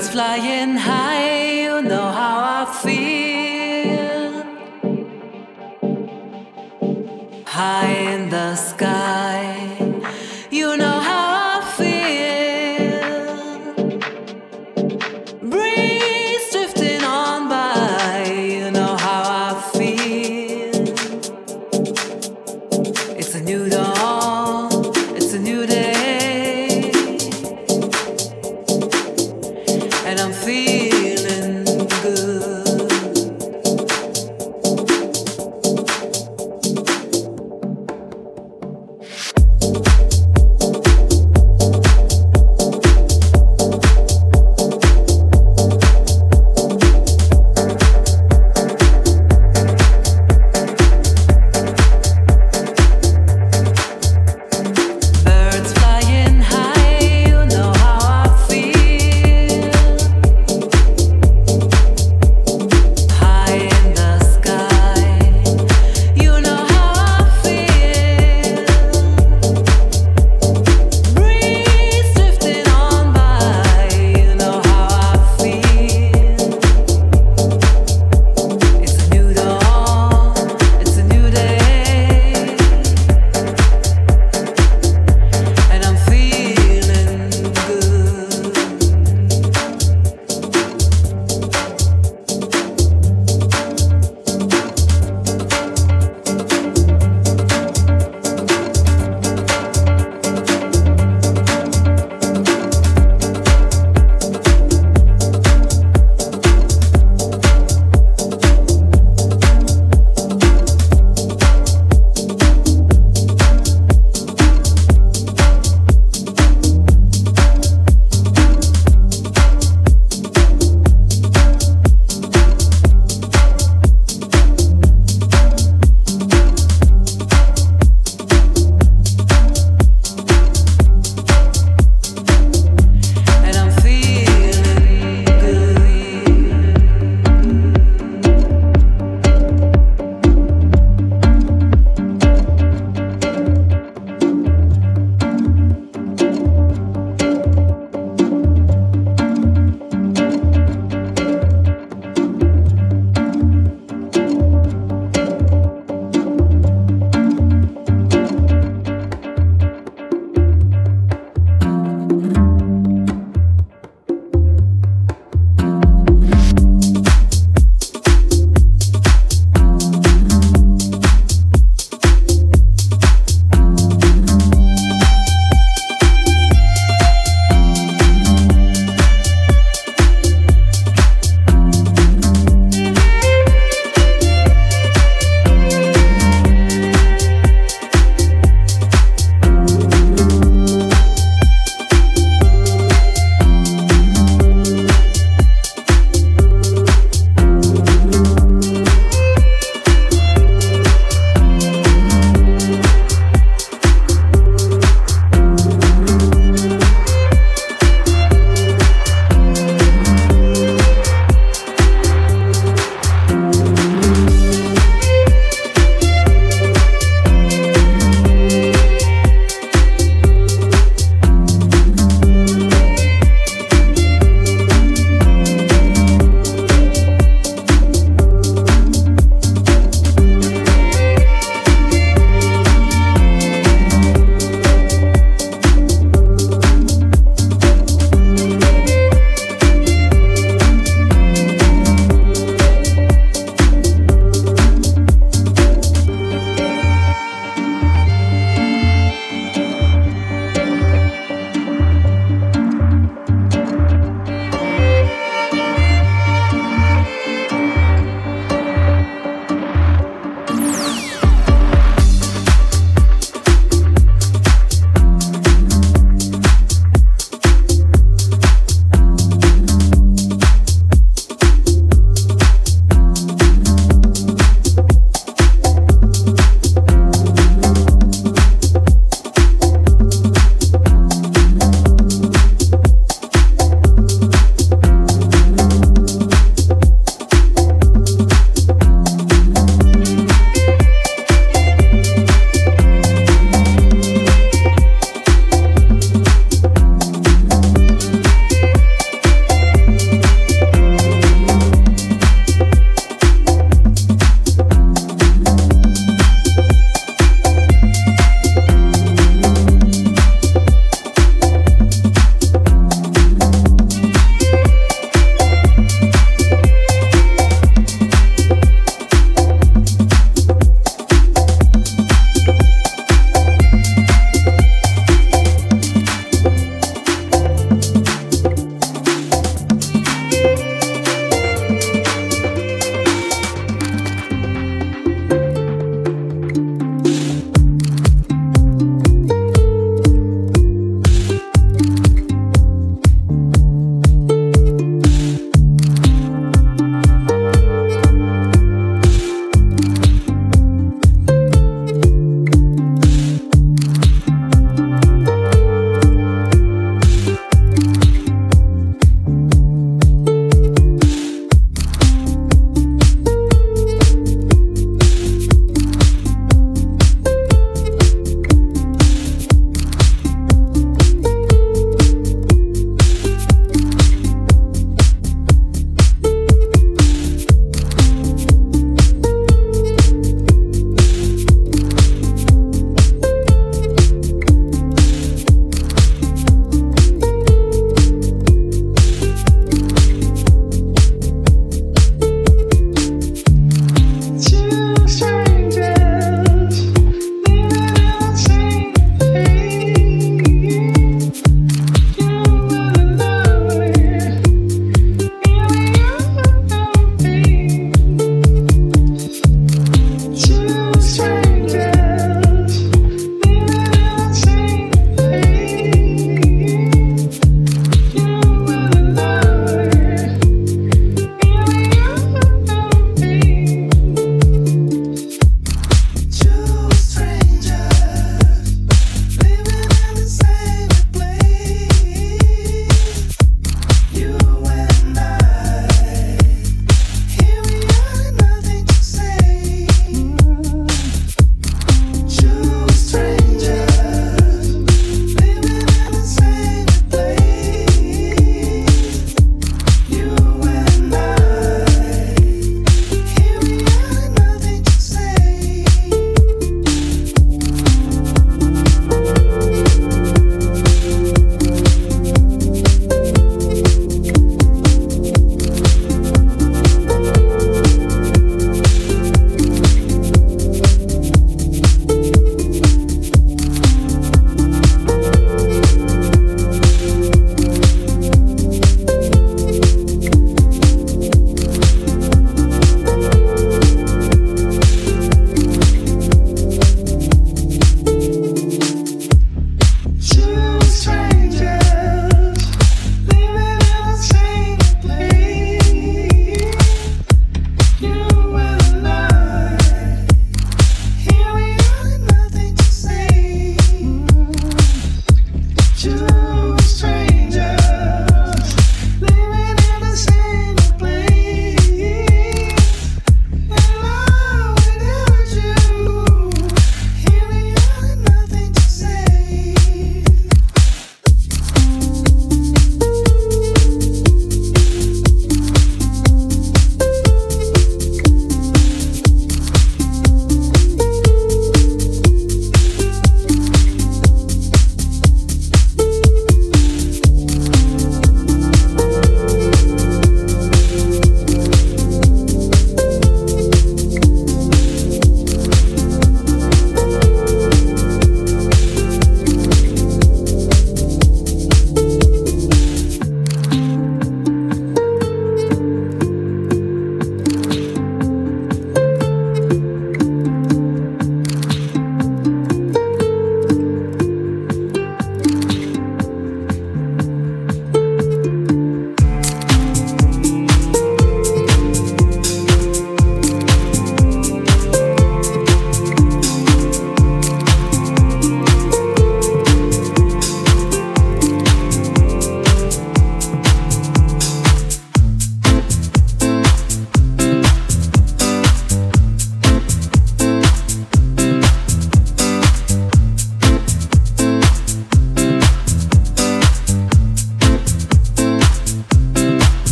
Birds flying high,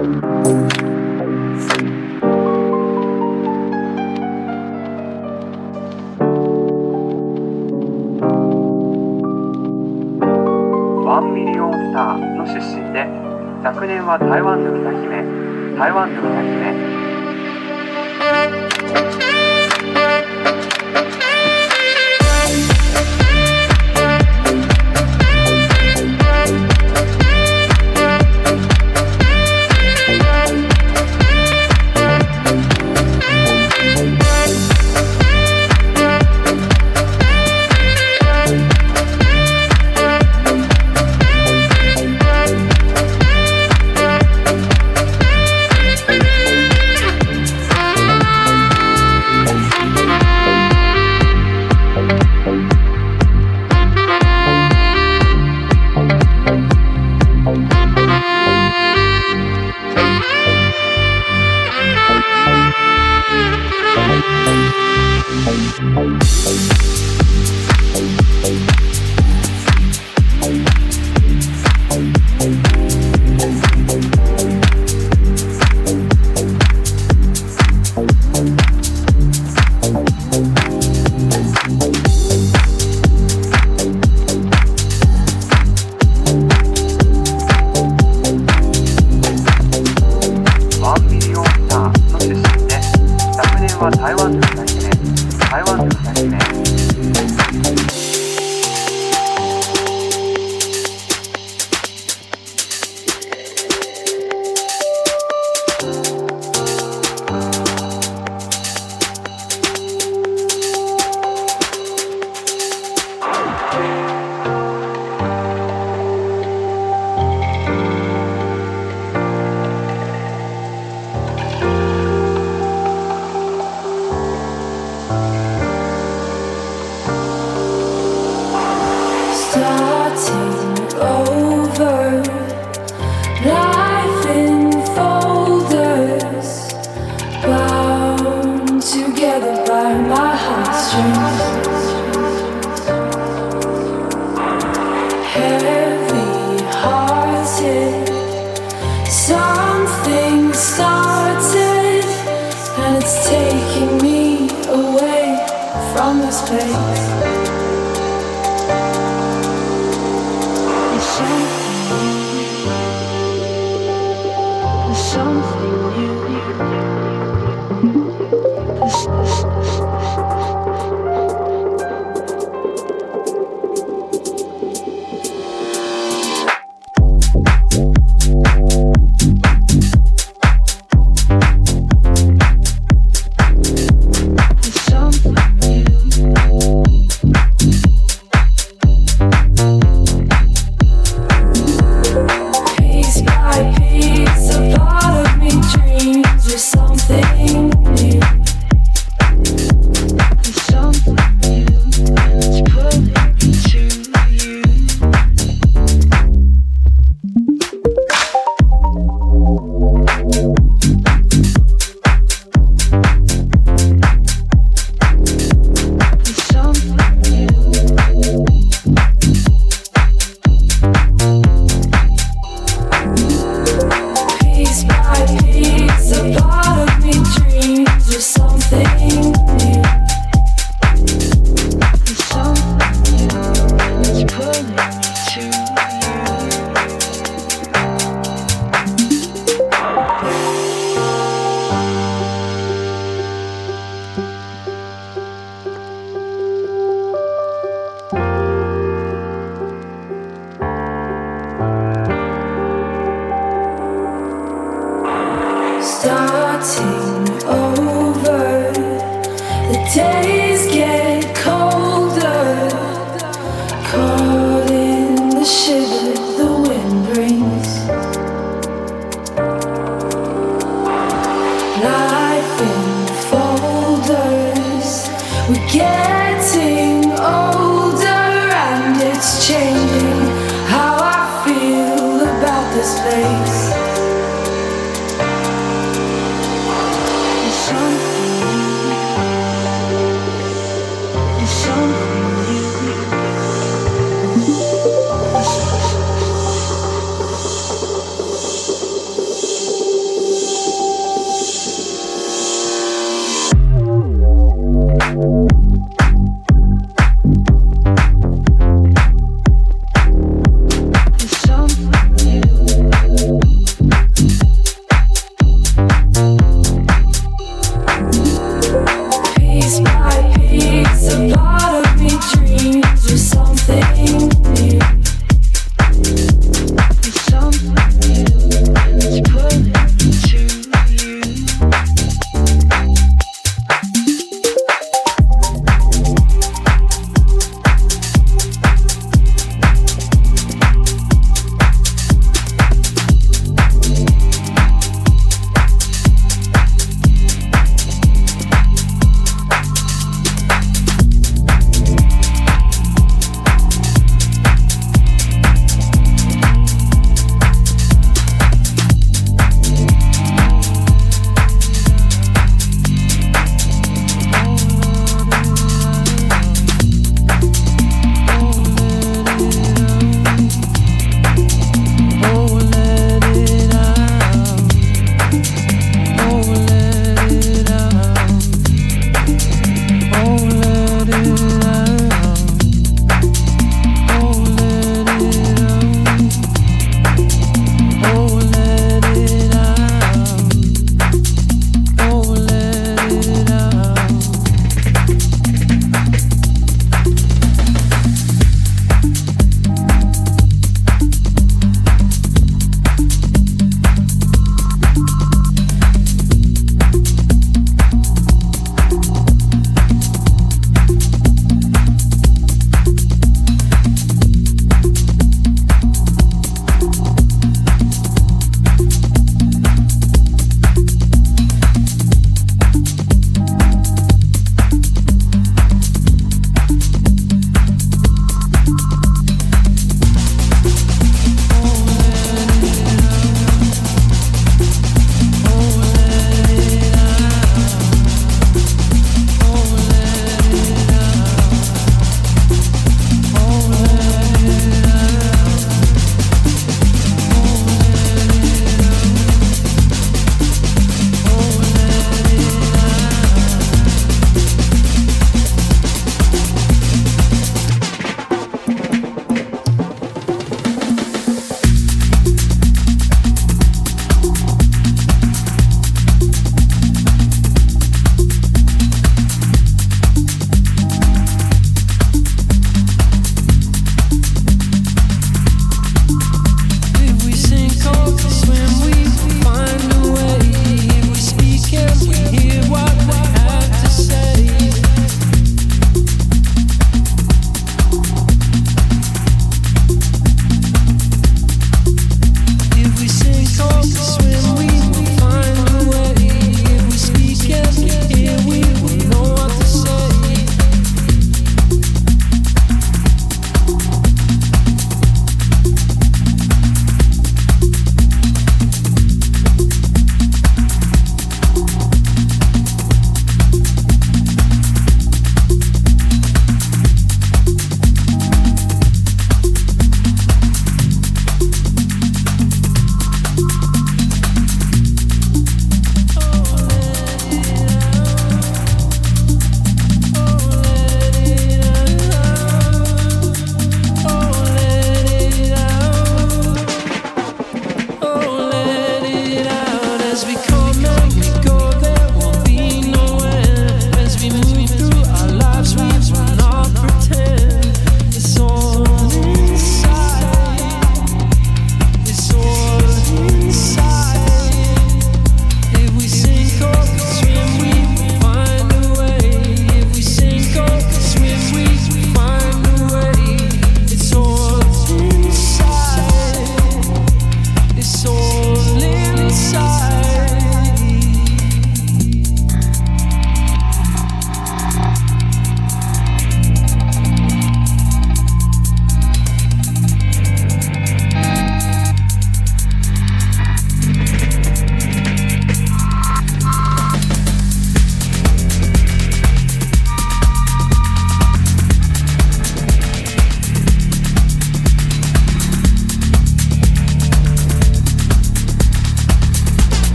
ワンミリオンスターの出身で昨年は台湾の歌姫台湾の歌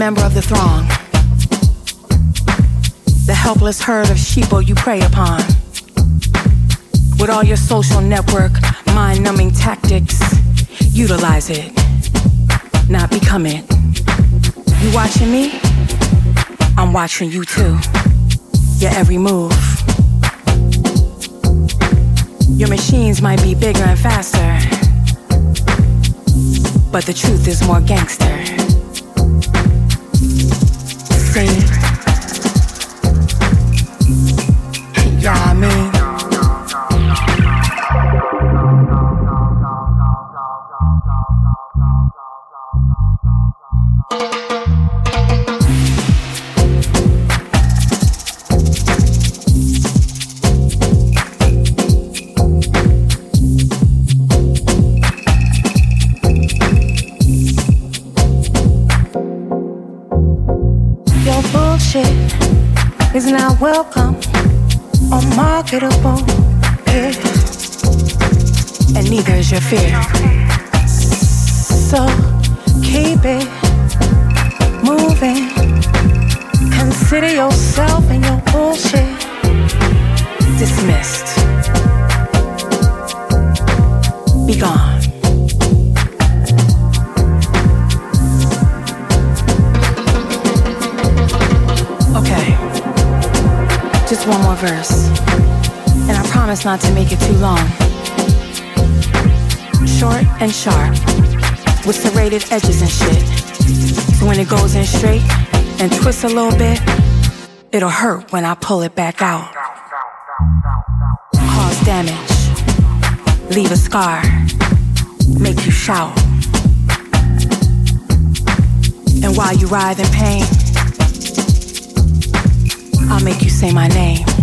member of the throng, the helpless herd of sheeple you prey upon. With all your social network, mind numbing tactics, utilize it, not become it. You watching me? I'm watching you too. Your every move. Your machines might be bigger and faster, but the truth is more gangster. See? Welcome or marketable. Yeah. And neither is your fear. So keep it moving. Consider yourself and your bullshit dismissed. Be gone. Just one more verse. And I promise not to make it too long. Short and sharp, with serrated edges and shit. So when it goes in straight and twists a little bit, it'll hurt when I pull it back out. Cause damage, leave a scar, make you shout. And while you writhe in pain, make you say my name.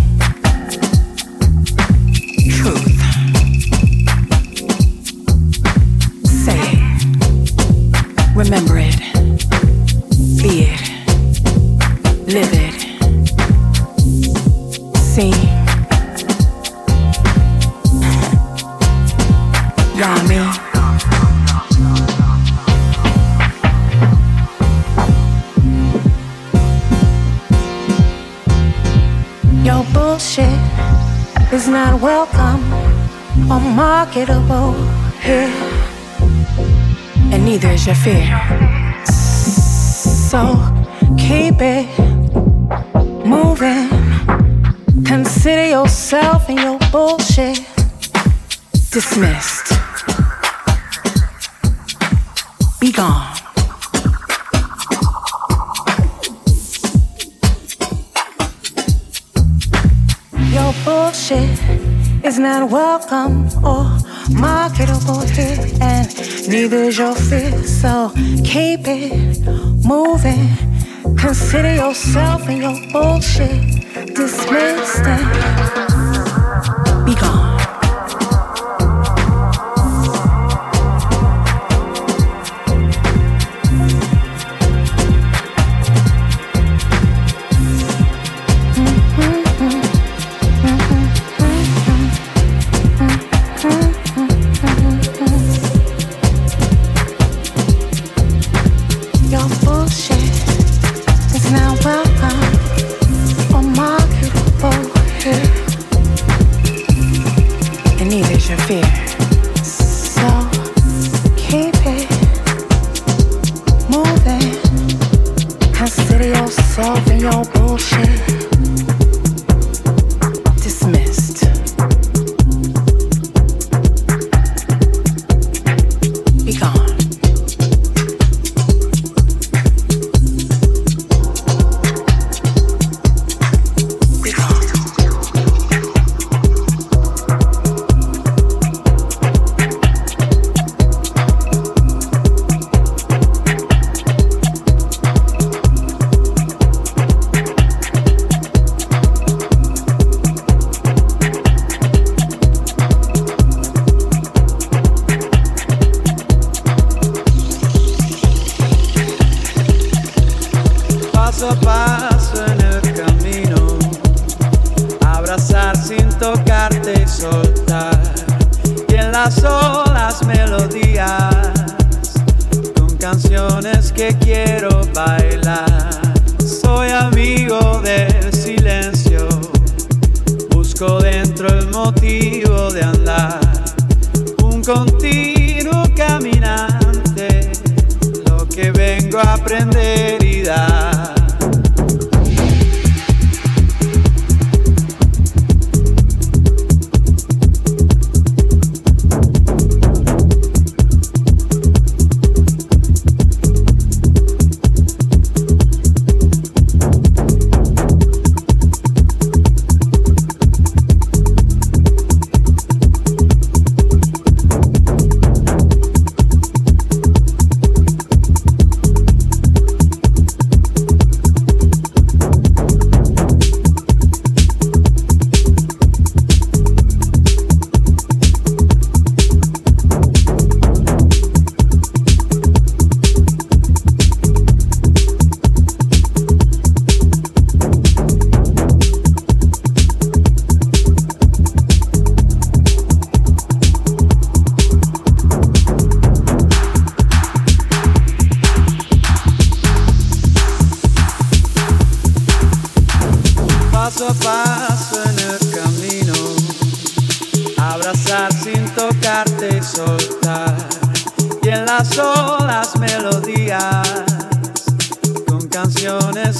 Your fear. So keep it moving. Consider yourself and your bullshit dismissed. Be gone. Your bullshit is not welcome or marketable here, and neither is your fear. So keep it moving. Consider yourself and your bullshit dismissed and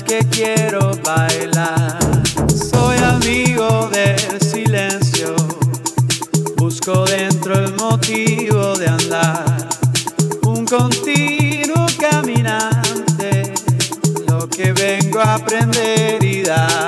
que quiero bailar. Soy amigo del silencio, busco dentro el motivo de andar. Un continuo caminante, lo que vengo a aprender y dar.